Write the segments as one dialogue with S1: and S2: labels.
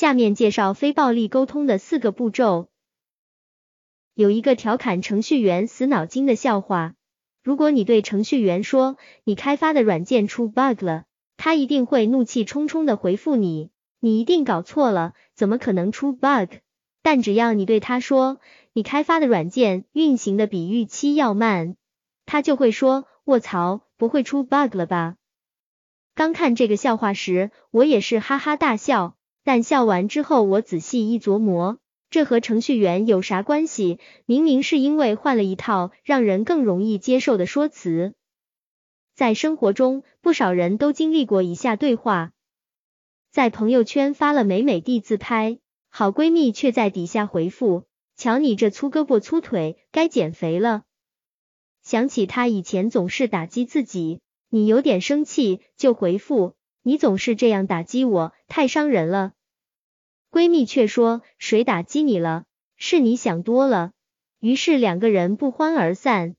S1: 下面介绍非暴力沟通的四个步骤。有一个调侃程序员死脑筋的笑话：如果你对程序员说你开发的软件出 bug 了，他一定会怒气冲冲的回复你，你一定搞错了，怎么可能出 bug？但只要你对他说你开发的软件运行的比预期要慢，他就会说卧槽，不会出 bug 了吧？刚看这个笑话时，我也是哈哈大笑，但笑完之后，我仔细一琢磨，这和程序员有啥关系？明明是因为换了一套让人更容易接受的说辞。在生活中，不少人都经历过以下对话：在朋友圈发了美美的自拍，好闺蜜却在底下回复：“瞧你这粗胳膊粗腿，该减肥了。”想起她以前总是打击自己，你有点生气，就回复：“你总是这样打击我，太伤人了。”闺蜜却说：“谁打击你了？是你想多了。”于是两个人不欢而散。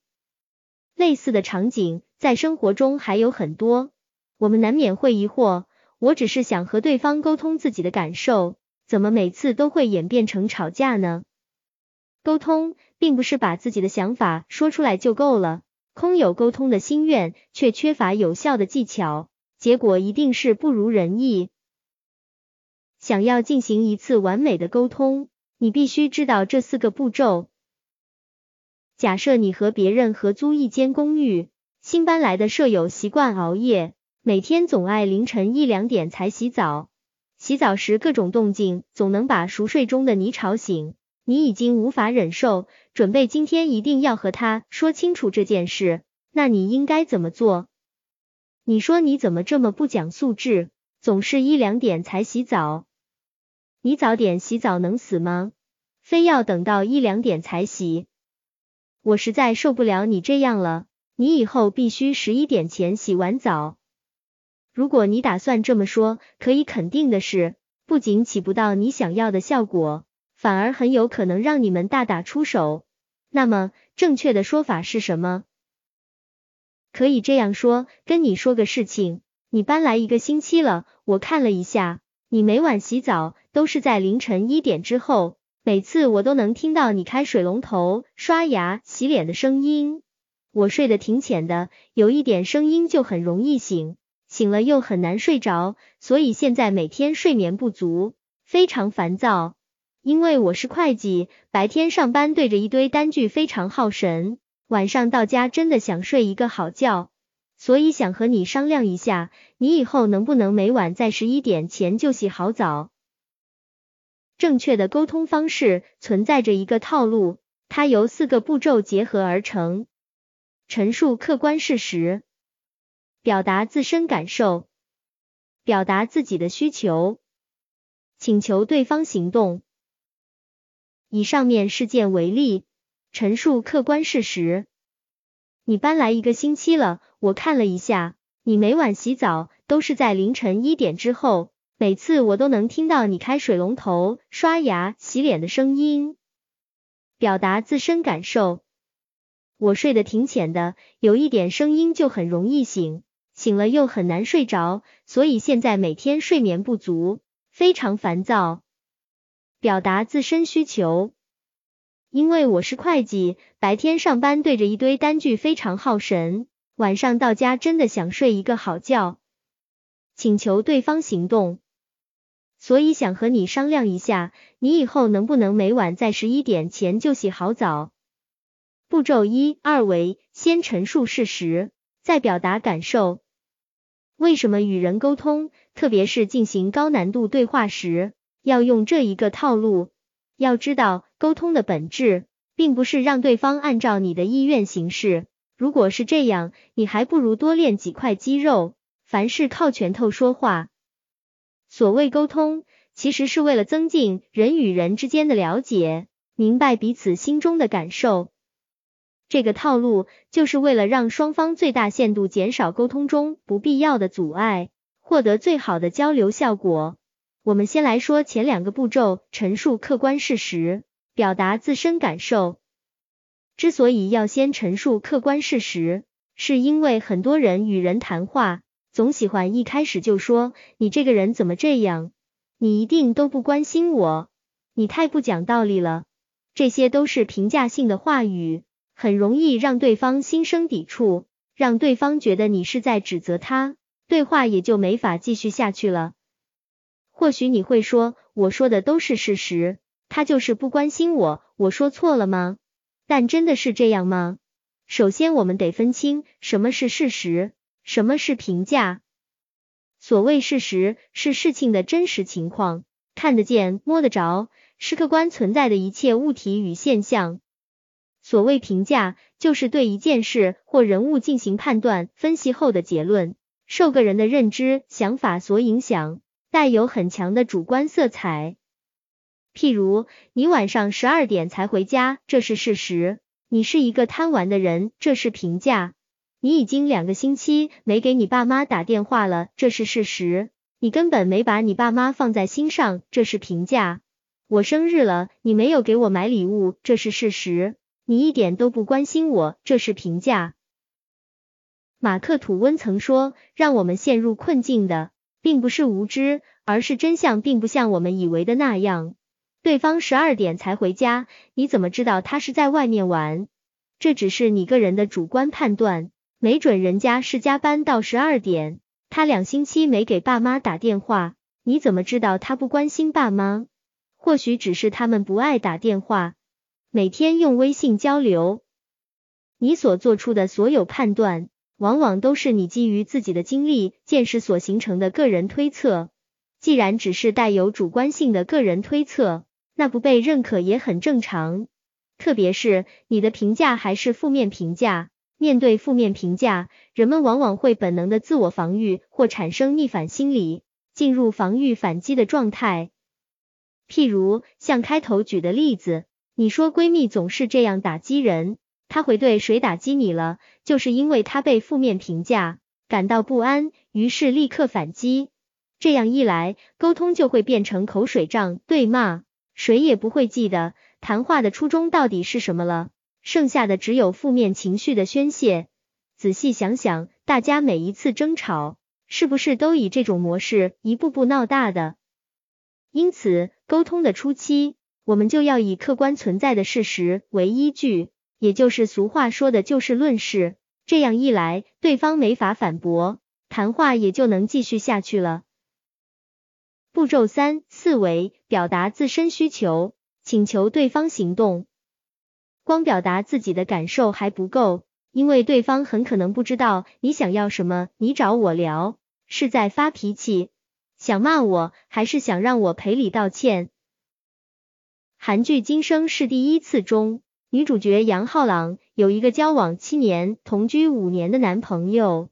S1: 类似的场景。在生活中还有很多，我们难免会疑惑，我只是想和对方沟通自己的感受，怎么每次都会演变成吵架呢？沟通并不是把自己的想法说出来就够了，空有沟通的心愿，却缺乏有效的技巧，结果一定是不如人意。想要进行一次完美的沟通，你必须知道这四个步骤。假设你和别人合租一间公寓。新搬来的舍友习惯熬夜，每天总爱凌晨一两点才洗澡。洗澡时各种动静总能把熟睡中的你吵醒，你已经无法忍受，准备今天一定要和他说清楚这件事。那你应该怎么做？你说你怎么这么不讲素质，总是一两点才洗澡？你早点洗澡能死吗？非要等到一两点才洗？我实在受不了你这样了。你以后必须十一点前洗完澡。如果你打算这么说，可以肯定的是，不仅起不到你想要的效果，反而很有可能让你们大打出手。那么，正确的说法是什么？可以这样说：跟你说个事情，你搬来一个星期了，我看了一下，你每晚洗澡都是在凌晨一点之后，每次我都能听到你开水龙头、刷牙、洗脸的声音。我睡得挺浅的，有一点声音就很容易醒，醒了又很难睡着，所以现在每天睡眠不足，非常烦躁。因为我是会计，白天上班对着一堆单据非常耗神，晚上到家真的想睡一个好觉，所以想和你商量一下，你以后能不能每晚在十一点前就洗好澡？正确的沟通方式存在着一个套路，它由四个步骤结合而成。陈述客观事实，表达自身感受，表达自己的需求，请求对方行动。以上面事件为例，陈述客观事实：你搬来一个星期了，我看了一下，你每晚洗澡都是在凌晨一点之后，每次我都能听到你开水龙头、刷牙、洗脸的声音。表达自身感受。我睡得挺浅的，有一点声音就很容易醒，醒了又很难睡着，所以现在每天睡眠不足，非常烦躁。表达自身需求，因为我是会计，白天上班对着一堆单据非常耗神，晚上到家真的想睡一个好觉。请求对方行动，所以想和你商量一下，你以后能不能每晚在十一点前就洗好澡？步骤一二为：先陈述事实，再表达感受。为什么与人沟通，特别是进行高难度对话时，要用这一个套路？要知道，沟通的本质，并不是让对方按照你的意愿行事。如果是这样，你还不如多练几块肌肉，凡事靠拳头说话。所谓沟通，其实是为了增进人与人之间的了解，明白彼此心中的感受。这个套路就是为了让双方最大限度减少沟通中不必要的阻碍，获得最好的交流效果。我们先来说前两个步骤：陈述客观事实，表达自身感受。之所以要先陈述客观事实，是因为很多人与人谈话总喜欢一开始就说你这个人怎么这样，你一定都不关心我，你太不讲道理了。这些都是评价性的话语，很容易让对方心生抵触，让对方觉得你是在指责他，对话也就没法继续下去了。或许你会说，我说的都是事实，他就是不关心我，我说错了吗？但真的是这样吗？首先，我们得分清什么是事实，什么是评价。所谓事实，是事情的真实情况，看得见、摸得着。是客观存在的一切物体与现象。所谓评价，就是对一件事或人物进行判断、分析后的结论，受个人的认知、想法所影响，带有很强的主观色彩。譬如，你晚上十二点才回家，这是事实；你是一个贪玩的人，这是评价；你已经两个星期没给你爸妈打电话了，这是事实；你根本没把你爸妈放在心上，这是评价。我生日了，你没有给我买礼物，这是事实；你一点都不关心我，这是评价。马克吐温曾说，让我们陷入困境的，并不是无知，而是真相并不像我们以为的那样。对方十二点才回家，你怎么知道他是在外面玩？这只是你个人的主观判断，没准人家是加班到十二点，他两星期没给爸妈打电话，你怎么知道他不关心爸妈？或许只是他们不爱打电话，每天用微信交流。你所做出的所有判断，往往都是你基于自己的经历、见识所形成的个人推测。既然只是带有主观性的个人推测，那不被认可也很正常。特别是你的评价还是负面评价，面对负面评价，人们往往会本能的自我防御或产生逆反心理，进入防御反击的状态。譬如像开头举的例子，你说闺蜜总是这样打击人，她会对谁打击你了？就是因为她被负面评价感到不安，于是立刻反击。这样一来，沟通就会变成口水仗、对骂，谁也不会记得谈话的初衷到底是什么了，剩下的只有负面情绪的宣泄。仔细想想，大家每一次争吵，是不是都以这种模式一步步闹大的？因此，沟通的初期，我们就要以客观存在的事实为依据，也就是俗话说的就事论事。这样一来，对方没法反驳，谈话也就能继续下去了。步骤三：四维表达自身需求，请求对方行动。光表达自己的感受还不够，因为对方很可能不知道你想要什么。你找我聊，是在发脾气？想骂我，还是想让我赔礼道歉？韩剧《今生是第一次》中，女主角杨浩朗有一个交往七年、同居五年的男朋友，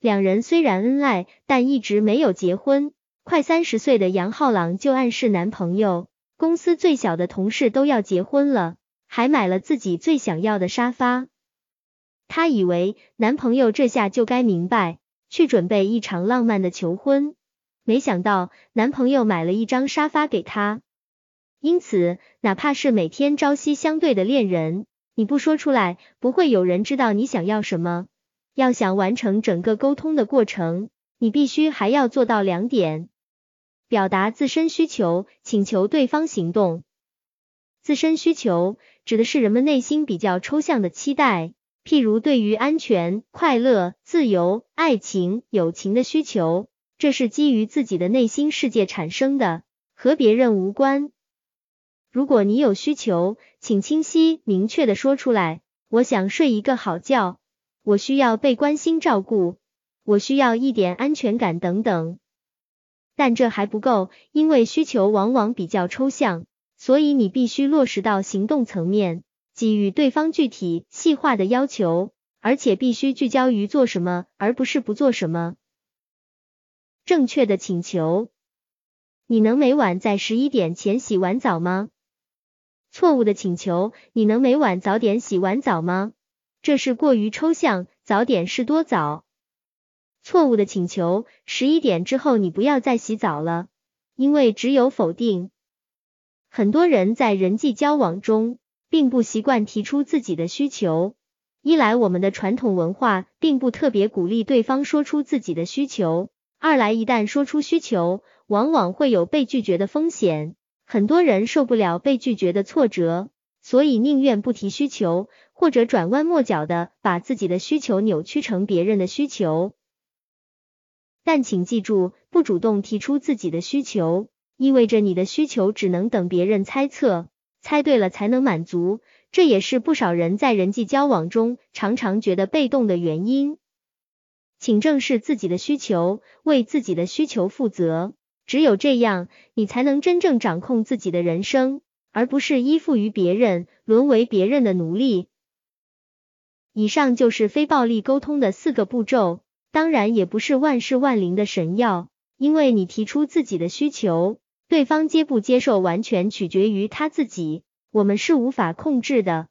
S1: 两人虽然恩爱，但一直没有结婚。快三十岁的杨浩朗就暗示男朋友，公司最小的同事都要结婚了，还买了自己最想要的沙发。她以为男朋友这下就该明白，去准备一场浪漫的求婚。没想到男朋友买了一张沙发给她，因此哪怕是每天朝夕相对的恋人，你不说出来，不会有人知道你想要什么。要想完成整个沟通的过程，你必须还要做到两点：表达自身需求，请求对方行动。自身需求指的是人们内心比较抽象的期待，譬如对于安全、快乐、自由、爱情、友情的需求。这是基于自己的内心世界产生的，和别人无关。如果你有需求，请清晰明确的说出来。我想睡一个好觉，我需要被关心照顾，我需要一点安全感等等。但这还不够，因为需求往往比较抽象，所以你必须落实到行动层面，给予对方具体细化的要求，而且必须聚焦于做什么，而不是不做什么。正确的请求，你能每晚在十一点前洗完澡吗？错误的请求，你能每晚早点洗完澡吗？这是过于抽象，早点是多早？错误的请求，十一点之后你不要再洗澡了，因为只有否定。很多人在人际交往中，并不习惯提出自己的需求，一来我们的传统文化并不特别鼓励对方说出自己的需求。二来，一旦说出需求，往往会有被拒绝的风险。很多人受不了被拒绝的挫折，所以宁愿不提需求，或者转弯抹角的把自己的需求扭曲成别人的需求。但请记住，不主动提出自己的需求，意味着你的需求只能等别人猜测，猜对了才能满足。这也是不少人在人际交往中常常觉得被动的原因。请正视自己的需求，为自己的需求负责。只有这样，你才能真正掌控自己的人生，而不是依附于别人，沦为别人的奴隶。以上就是非暴力沟通的四个步骤，当然也不是万事万灵的神药，因为你提出自己的需求，对方接不接受完全取决于他自己，我们是无法控制的。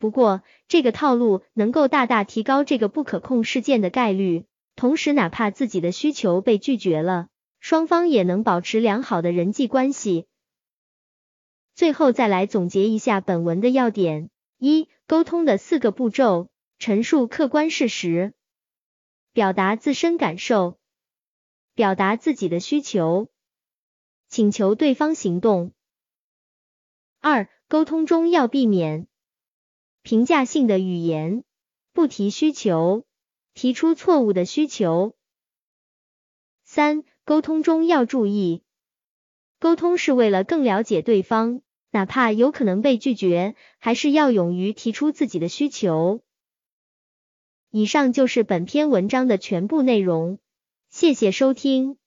S1: 不过，这个套路能够大大提高这个不可控事件的概率，同时哪怕自己的需求被拒绝了。双方也能保持良好的人际关系。最后再来总结一下本文的要点：一、沟通的四个步骤：陈述客观事实，表达自身感受，表达自己的需求，请求对方行动。二、沟通中要避免评价性的语言，不提需求，提出错误的需求。三。沟通中要注意，沟通是为了更了解对方，哪怕有可能被拒绝，还是要勇于提出自己的需求。以上就是本篇文章的全部内容，谢谢收听。